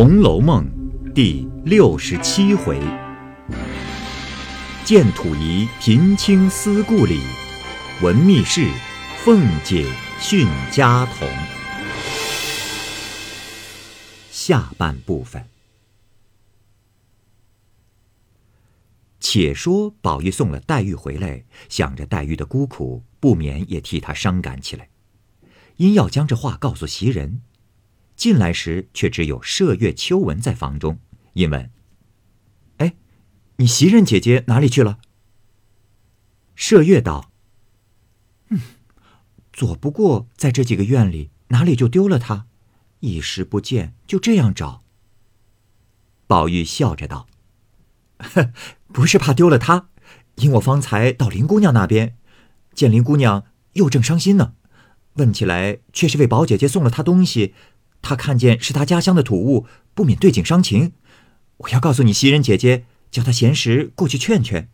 红楼梦》第六十七回：见土仪贫清思故里，闻密室凤姐训家童。下半部分。且说宝玉送了黛玉回来，想着黛玉的孤苦，不免也替她伤感起来，因要将这话告诉袭人。进来时，却只有麝月、秋纹在房中。因问：“哎，你袭人姐姐哪里去了？”麝月道：“嗯，左不过在这几个院里，哪里就丢了她？一时不见，就这样找。”宝玉笑着道：“ 不是怕丢了她，因我方才到林姑娘那边，见林姑娘又正伤心呢，问起来却是为宝姐姐送了她东西。”他看见是他家乡的土物，不免对景伤情。我要告诉你袭人姐姐，叫她闲时过去劝劝。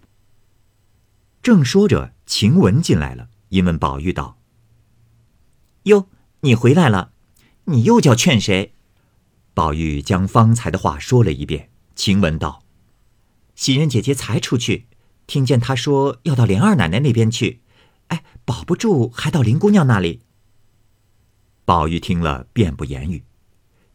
正说着，晴雯进来了，因问宝玉道：“哟，你回来了，你又叫劝谁？”宝玉将方才的话说了一遍。晴雯道：“袭人姐姐才出去，听见她说要到莲二奶奶那边去，哎，保不住还到林姑娘那里。”宝玉听了，便不言语。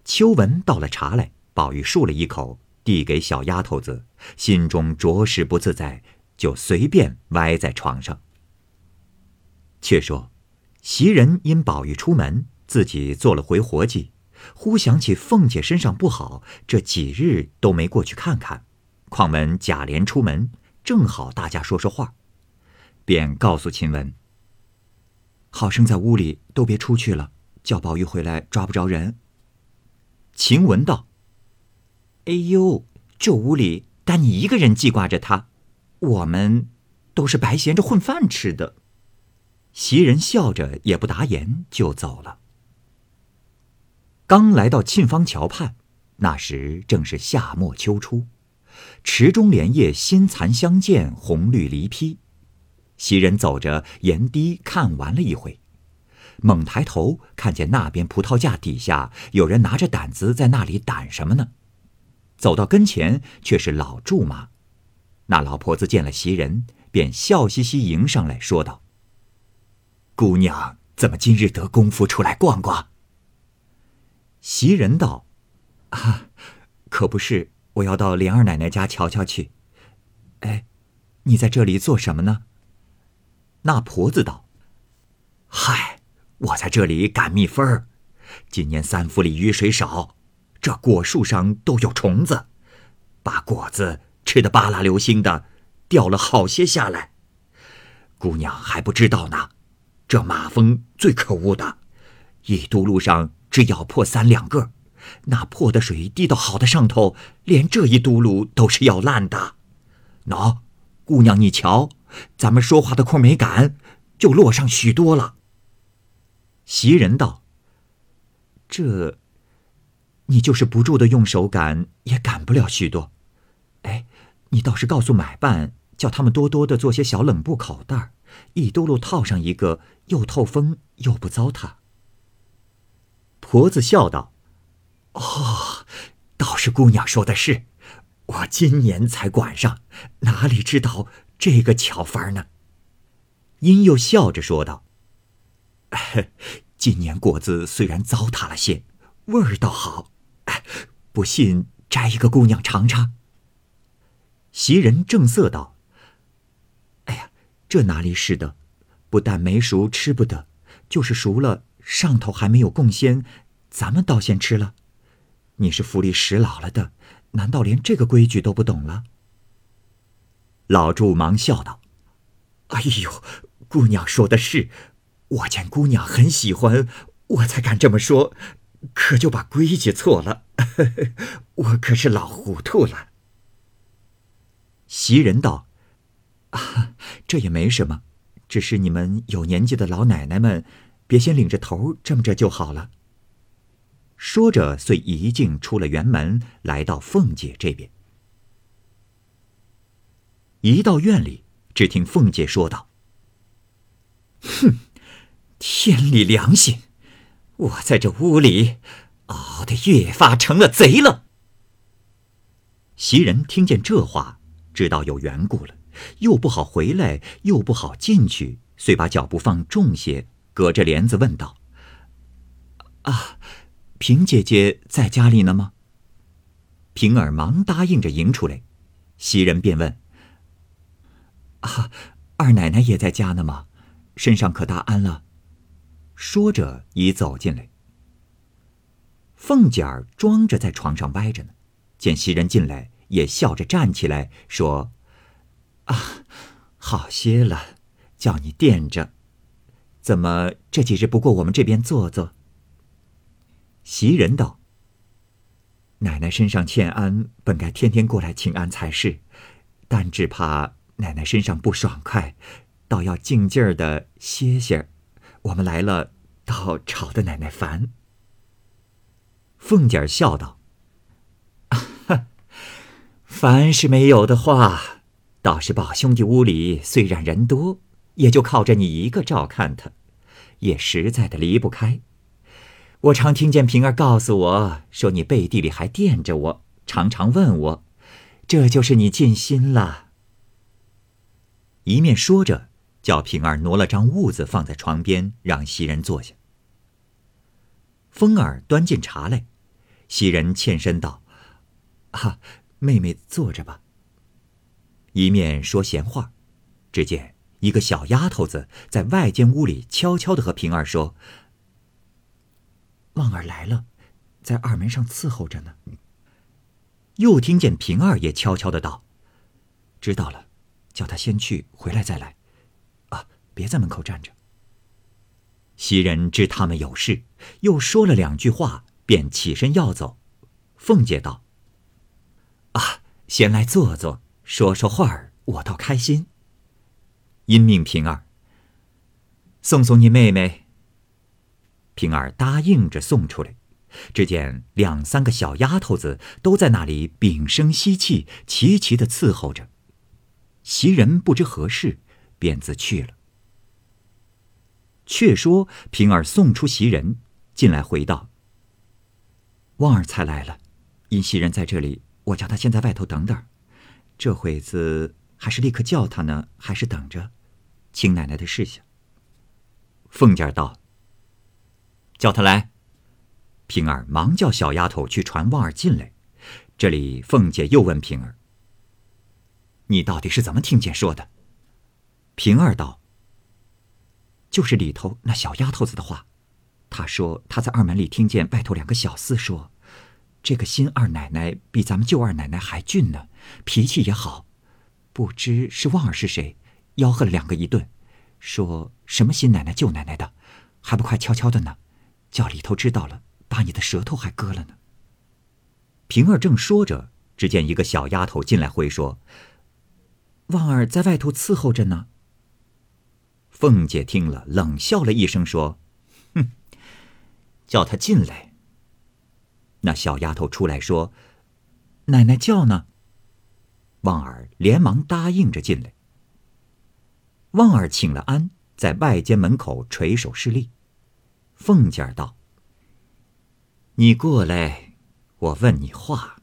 秋纹倒了茶来，宝玉漱了一口，递给小丫头子，心中着实不自在，就随便歪在床上。却说，袭人因宝玉出门，自己做了回活计，忽想起凤姐身上不好，这几日都没过去看看，况闻贾琏出门，正好大家说说话，便告诉秦雯：“好生在屋里，都别出去了。”叫宝玉回来抓不着人。晴雯道：“哎呦，这屋里单你一个人记挂着他，我们都是白闲着混饭吃的。”袭人笑着也不答言，就走了。刚来到沁芳桥畔，那时正是夏末秋初，池中莲叶新残相间，红绿离披。袭人走着沿堤看完了一回。猛抬头，看见那边葡萄架底下有人拿着掸子在那里掸什么呢？走到跟前，却是老祝妈。那老婆子见了袭人，便笑嘻嘻迎上来说道：“姑娘怎么今日得功夫出来逛逛？”袭人道：“啊，可不是，我要到莲二奶奶家瞧瞧去。哎，你在这里做什么呢？”那婆子道：“嗨。”我在这里赶蜜蜂儿，今年三府里雨水少，这果树上都有虫子，把果子吃得巴拉流星的，掉了好些下来。姑娘还不知道呢，这马蜂最可恶的，一嘟噜上只咬破三两个，那破的水滴到好的上头，连这一嘟噜都是要烂的。喏，姑娘你瞧，咱们说话的空没赶，就落上许多了。袭人道：“这，你就是不住的用手赶，也赶不了许多。哎，你倒是告诉买办，叫他们多多的做些小冷布口袋，一兜路套上一个，又透风又不糟蹋。”婆子笑道：“哦，倒是姑娘说的是，我今年才管上，哪里知道这个巧法呢？”因又笑着说道。今年果子虽然糟蹋了些，味儿倒好。不信摘一个姑娘尝尝。袭人正色道：“哎呀，这哪里是的？不但没熟吃不得，就是熟了上头还没有贡鲜，咱们倒先吃了。你是府里使老了的，难道连这个规矩都不懂了？”老祝忙笑道：“哎呦，姑娘说的是。”我见姑娘很喜欢，我才敢这么说，可就把规矩错了。我可是老糊涂了。袭人道：“啊，这也没什么，只是你们有年纪的老奶奶们，别先领着头这么着就好了。”说着，遂一径出了园门，来到凤姐这边。一到院里，只听凤姐说道：“哼。”天理良心，我在这屋里，熬得越发成了贼了。袭人听见这话，知道有缘故了，又不好回来，又不好进去，遂把脚步放重些，隔着帘子问道：“啊，平姐姐在家里呢吗？”平儿忙答应着迎出来，袭人便问：“啊，二奶奶也在家呢吗？身上可大安了？”说着已走进来。凤姐儿装着在床上歪着呢，见袭人进来，也笑着站起来说：“啊，好些了，叫你垫着。怎么这几日不过我们这边坐坐？”袭人道：“奶奶身上欠安，本该天天过来请安才是，但只怕奶奶身上不爽快，倒要静静的歇歇。我们来了，倒吵得奶奶烦。”凤姐儿笑道：“凡是没有的话，倒是宝兄弟屋里虽然人多，也就靠着你一个照看他，也实在的离不开。我常听见平儿告诉我说，你背地里还惦着我，常常问我，这就是你尽心了。”一面说着，叫平儿挪了张褥子放在床边，让袭人坐下。风儿端进茶来。袭人欠身道：“啊，妹妹坐着吧。”一面说闲话，只见一个小丫头子在外间屋里悄悄的和平儿说：“旺儿来了，在二门上伺候着呢。”又听见平儿也悄悄的道：“知道了，叫他先去，回来再来。别在门口站着。”袭人知他们有事，又说了两句话。便起身要走，凤姐道：“啊，先来坐坐，说说话儿，我倒开心。”因命平儿送送你妹妹。平儿答应着送出来，只见两三个小丫头子都在那里屏声息气，齐齐的伺候着。袭人不知何事，便自去了。却说平儿送出袭人进来，回道。旺儿才来了，因袭人在这里，我叫他先在外头等等。这会子还是立刻叫他呢，还是等着？请奶奶的示下。凤姐道：“叫他来。”平儿忙叫小丫头去传旺儿进来。这里凤姐又问平儿：“你到底是怎么听见说的？”平儿道：“就是里头那小丫头子的话。”她说：“她在二门里听见外头两个小厮说，这个新二奶奶比咱们旧二奶奶还俊呢，脾气也好。不知是旺儿是谁，吆喝了两个一顿，说什么新奶奶旧奶奶的，还不快悄悄的呢，叫里头知道了，把你的舌头还割了呢。”平儿正说着，只见一个小丫头进来回说：“旺儿在外头伺候着呢。”凤姐听了，冷笑了一声，说。哼叫他进来。那小丫头出来说：“奶奶叫呢。”旺儿连忙答应着进来。旺儿请了安，在外间门口垂手侍立。凤姐儿道：“你过来，我问你话。”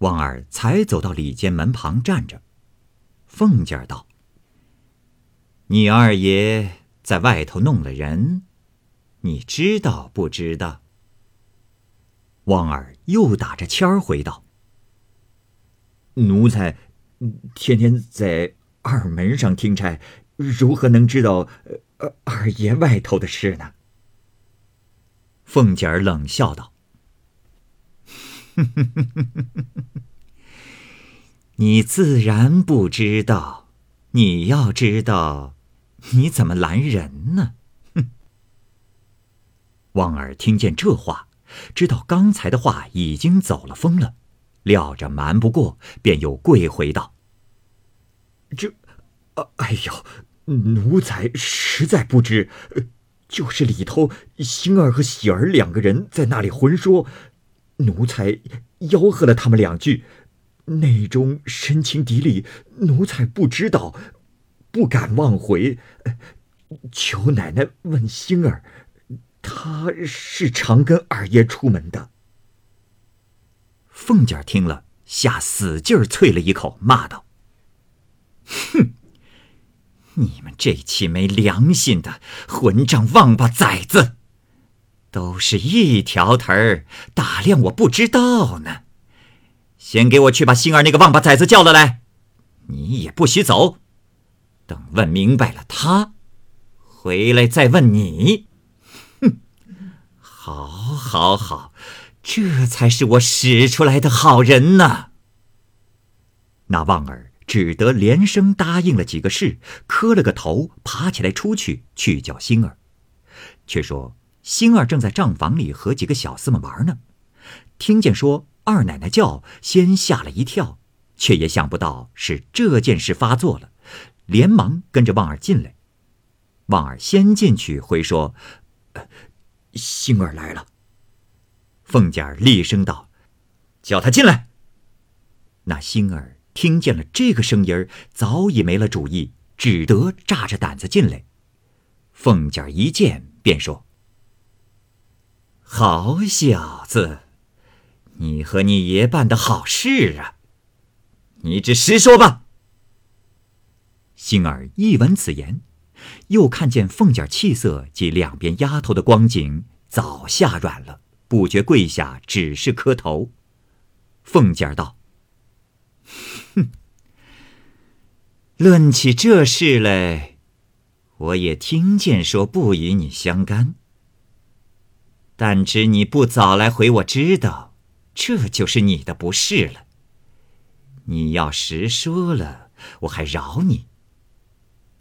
旺儿才走到里间门旁站着。凤姐儿道：“你二爷在外头弄了人。”你知道不知道？旺儿又打着签儿回道：“奴才天天在二门上听差，如何能知道二爷外头的事呢？”凤姐儿冷笑道：“你自然不知道，你要知道，你怎么拦人呢？”哼旺儿听见这话，知道刚才的话已经走了风了，料着瞒不过，便又跪回道：“这，哎呦，奴才实在不知，就是里头星儿和喜儿两个人在那里混说，奴才吆喝了他们两句，内中深情敌里，奴才不知道，不敢忘回，求奶奶问星儿。”他是常跟二爷出门的。凤姐听了，吓死劲儿啐了一口，骂道：“哼！你们这起没良心的混账王八崽子，都是一条腿儿，打量我不知道呢。先给我去把星儿那个王八崽子叫了来，你也不许走，等问明白了他，回来再问你。哼！好，好，好。”这才是我使出来的好人呢。那旺儿只得连声答应了几个事，磕了个头，爬起来出去去叫星儿，却说星儿正在账房里和几个小厮们玩呢。听见说二奶奶叫，先吓了一跳，却也想不到是这件事发作了，连忙跟着旺儿进来。旺儿先进去回说：“星儿来了。”凤姐儿厉声道：“叫他进来。”那星儿听见了这个声音儿，早已没了主意，只得炸着胆子进来。凤姐儿一见，便说：“好小子，你和你爷办的好事啊！你只实说吧。”星儿一闻此言，又看见凤姐儿气色及两边丫头的光景，早吓软了。不觉跪下，只是磕头。凤姐儿道：“哼，论起这事来，我也听见说不与你相干。但知你不早来回我知道，这就是你的不是了。你要实说了，我还饶你。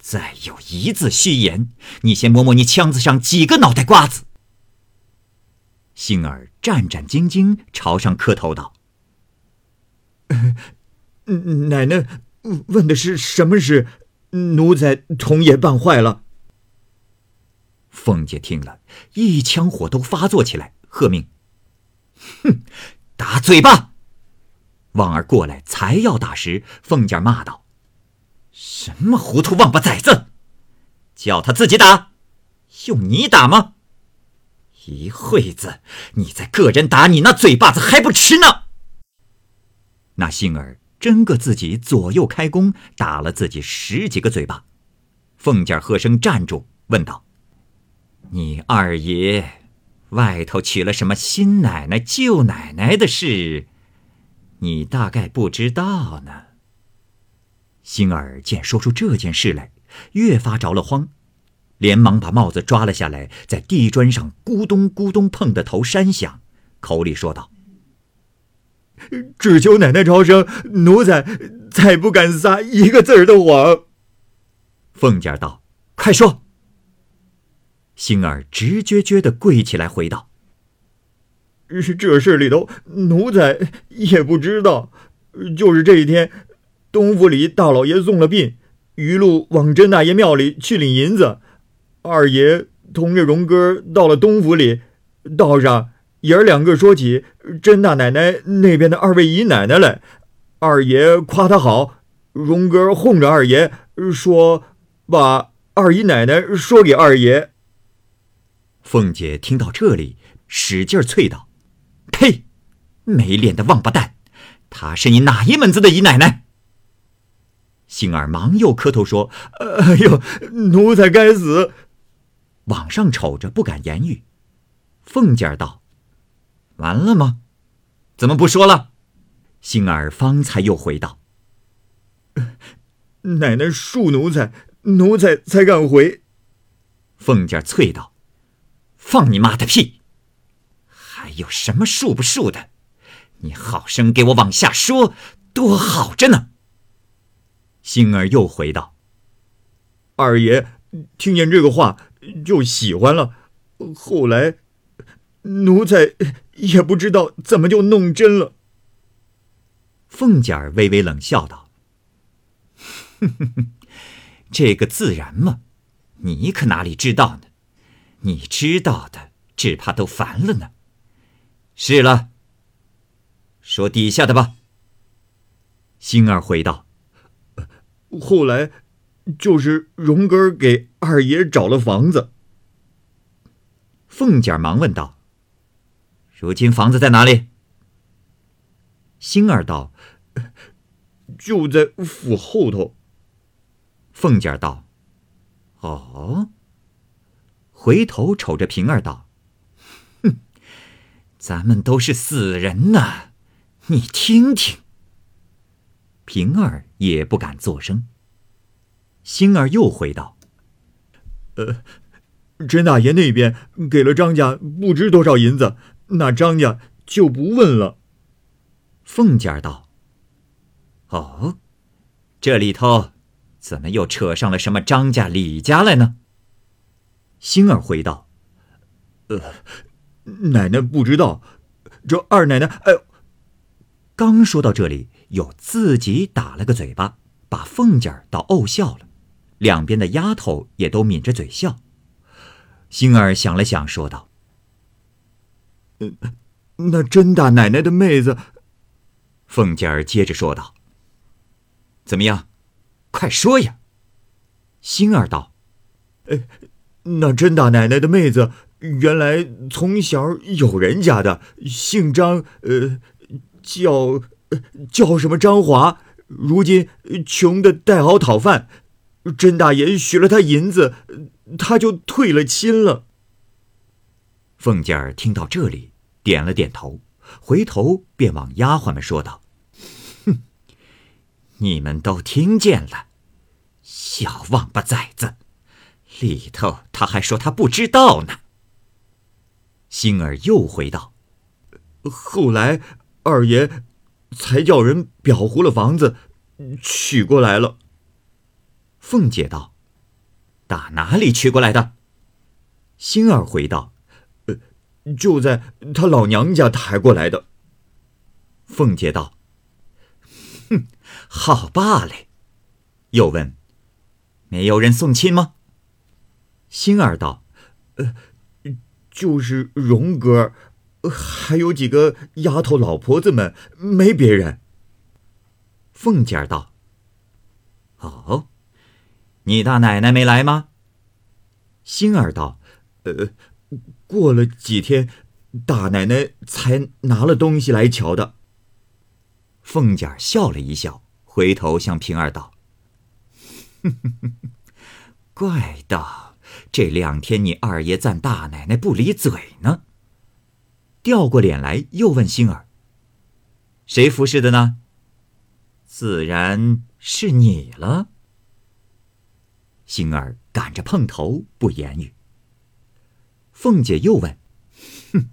再有一字虚言，你先摸摸你腔子上几个脑袋瓜子。”杏儿战战兢兢朝上磕头道：“奶奶问的是什么事？奴才童爷办坏了。”凤姐听了一腔火都发作起来，喝命：“哼，打嘴巴！”旺儿过来才要打时，凤姐骂道：“什么糊涂王八崽子！叫他自己打，用你打吗？”一会子，你再个人打你那嘴巴子还不迟呢。那杏儿真个自己左右开弓，打了自己十几个嘴巴。凤姐喝声站住，问道：“你二爷外头娶了什么新奶奶、旧奶奶的事，你大概不知道呢？”星儿见说出这件事来，越发着了慌。连忙把帽子抓了下来，在地砖上咕咚咕咚碰得头山响，口里说道：“只求奶奶超生，奴才再不敢撒一个字儿的谎。”凤姐道：“快说。”星儿直撅撅的跪起来回道：“这事里头，奴才也不知道。就是这一天，东府里大老爷送了殡，余路往甄大爷庙里去领银子。”二爷同着荣哥到了东府里，道上爷儿两个说起甄大奶奶那边的二位姨奶奶来，二爷夸她好，荣哥哄着二爷说把二姨奶奶说给二爷。凤姐听到这里，使劲儿啐道：“呸！没脸的王八蛋！她是你哪一门子的姨奶奶？”星儿忙又磕头说：“哎呦，奴才该死。”往上瞅着，不敢言语。凤姐儿道：“完了吗？怎么不说了？”星儿方才又回道：“奶奶恕奴才，奴才才敢回。”凤姐儿啐道：“放你妈的屁！还有什么恕不恕的？你好生给我往下说，多好着呢。”星儿又回道：“二爷听见这个话。”就喜欢了，后来奴才也不知道怎么就弄真了。凤姐儿微微冷笑道：“，这个自然嘛，你可哪里知道呢？你知道的，只怕都烦了呢。是了，说底下的吧。”星儿回道：“后来。”就是荣哥给二爷找了房子。凤姐忙问道：“如今房子在哪里？”星儿道：“就在府后头。”凤姐道：“哦。”回头瞅着平儿道：“哼，咱们都是死人呐，你听听。”平儿也不敢作声。星儿又回道：“呃。”甄大爷那边给了张家不知多少银子，那张家就不问了。凤姐儿道：“哦，这里头怎么又扯上了什么张家、李家来呢？”星儿回道：“呃，奶奶不知道。这二奶奶……哎呦！”刚说到这里，又自己打了个嘴巴，把凤姐儿倒怄笑了。两边的丫头也都抿着嘴笑。星儿想了想，说道：“嗯，那甄大奶奶的妹子。”凤姐儿接着说道：“怎么样？快说呀！”星儿道：“哎，那甄大奶奶的妹子原来从小有人家的，姓张，呃，叫叫什么张华，如今穷的带熬讨饭。甄大爷许了他银子。”他就退了亲了。凤姐儿听到这里，点了点头，回头便往丫鬟们说道：“哼，你们都听见了，小王八崽子，里头他还说他不知道呢。”星儿又回道：“后来二爷才叫人裱糊了房子，娶过来了。”凤姐道。打哪里取过来的？星儿回道：“呃，就在他老娘家抬过来的。”凤姐道：“哼，好罢了。”又问：“没有人送亲吗？”星儿道：“呃，就是荣哥，还有几个丫头老婆子们，没别人。”凤姐儿道：“哦。”你大奶奶没来吗？星儿道：“呃，过了几天，大奶奶才拿了东西来瞧的。”凤姐儿笑了一笑，回头向平儿道：“怪道这两天你二爷赞大奶奶不离嘴呢。”掉过脸来，又问星儿：“谁服侍的呢？”自然是你了。星儿赶着碰头，不言语。凤姐又问：“哼，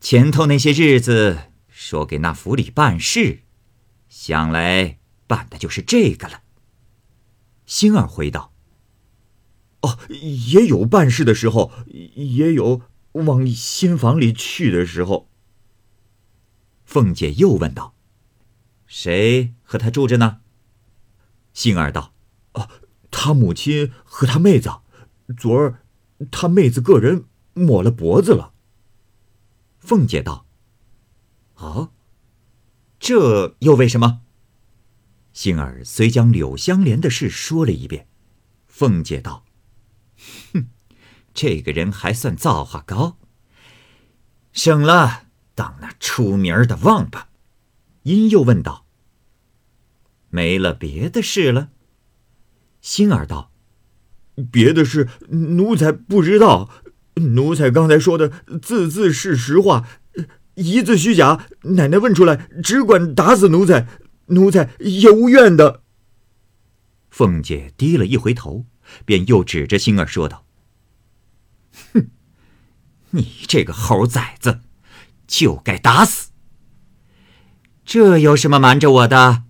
前头那些日子说给那府里办事，想来办的就是这个了。”星儿回道：“哦，也有办事的时候，也有往新房里去的时候。”凤姐又问道：“谁和他住着呢？”杏儿道：“哦。”他母亲和他妹子，昨儿他妹子个人抹了脖子了。凤姐道：“哦，这又为什么？”杏儿虽将柳香莲的事说了一遍。凤姐道：“哼，这个人还算造化高，省了当那出名的王八。”因又问道：“没了别的事了？”星儿道：“别的事奴才不知道，奴才刚才说的字字是实话，一字虚假。奶奶问出来，只管打死奴才，奴才也无怨的。”凤姐低了一回头，便又指着星儿说道：“哼，你这个猴崽子，就该打死。这有什么瞒着我的？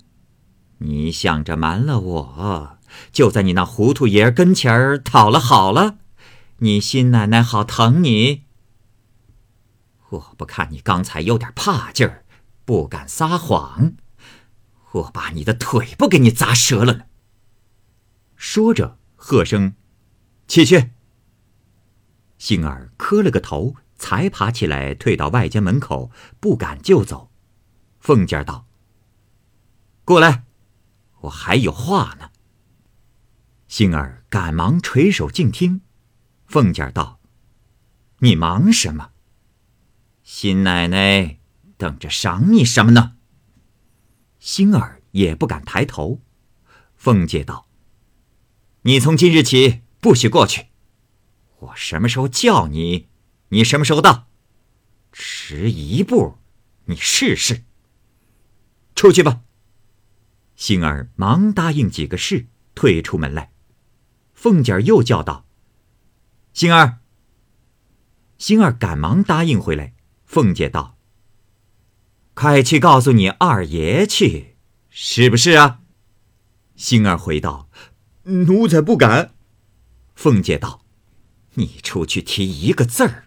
你想着瞒了我？”就在你那糊涂爷跟前儿讨了好了，你新奶奶好疼你。我不看你刚才有点怕劲儿，不敢撒谎，我把你的腿不给你砸折了呢。说着，喝声：“起去！”星儿磕了个头，才爬起来，退到外间门口，不敢就走。凤姐儿道：“过来，我还有话呢。”星儿赶忙垂手静听，凤姐儿道：“你忙什么？新奶奶等着赏你什么呢？星儿也不敢抬头。凤姐道：“你从今日起不许过去，我什么时候叫你，你什么时候到。迟一步，你试试。出去吧。”星儿忙答应几个是，退出门来。凤姐儿又叫道：“星儿。”星儿赶忙答应回来。凤姐道：“快去告诉你二爷去，是不是啊？”星儿回道：“奴才不敢。”凤姐道：“你出去提一个字儿，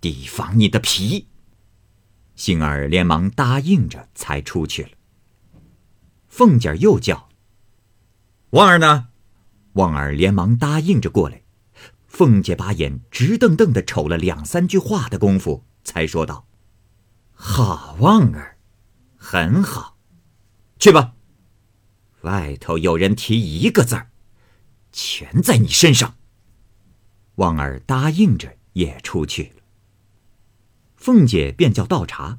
提防你的皮。”星儿连忙答应着，才出去了。凤姐又叫：“旺儿呢？”旺儿连忙答应着过来。凤姐把眼直瞪瞪的瞅了两三句话的功夫，才说道：“好，旺儿，很好，去吧。外头有人提一个字儿，全在你身上。”旺儿答应着也出去了。凤姐便叫倒茶，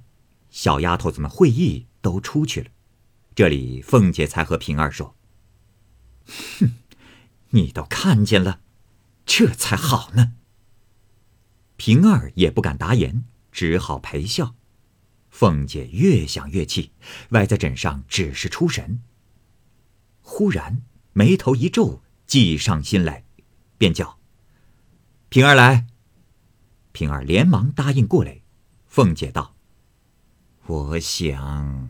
小丫头子们会意都出去了。这里凤姐才和平儿说：“哼，你都看见了。”这才好呢。平儿也不敢答言，只好陪笑。凤姐越想越气，歪在枕上，只是出神。忽然眉头一皱，计上心来，便叫：“平儿来。”平儿连忙答应过来。凤姐道：“我想，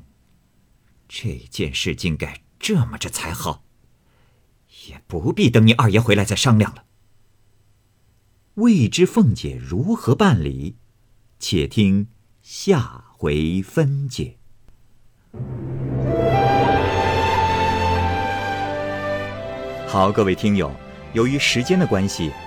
这件事竟该这么着才好，也不必等你二爷回来再商量了。”未知凤姐如何办理，且听下回分解。好，各位听友，由于时间的关系，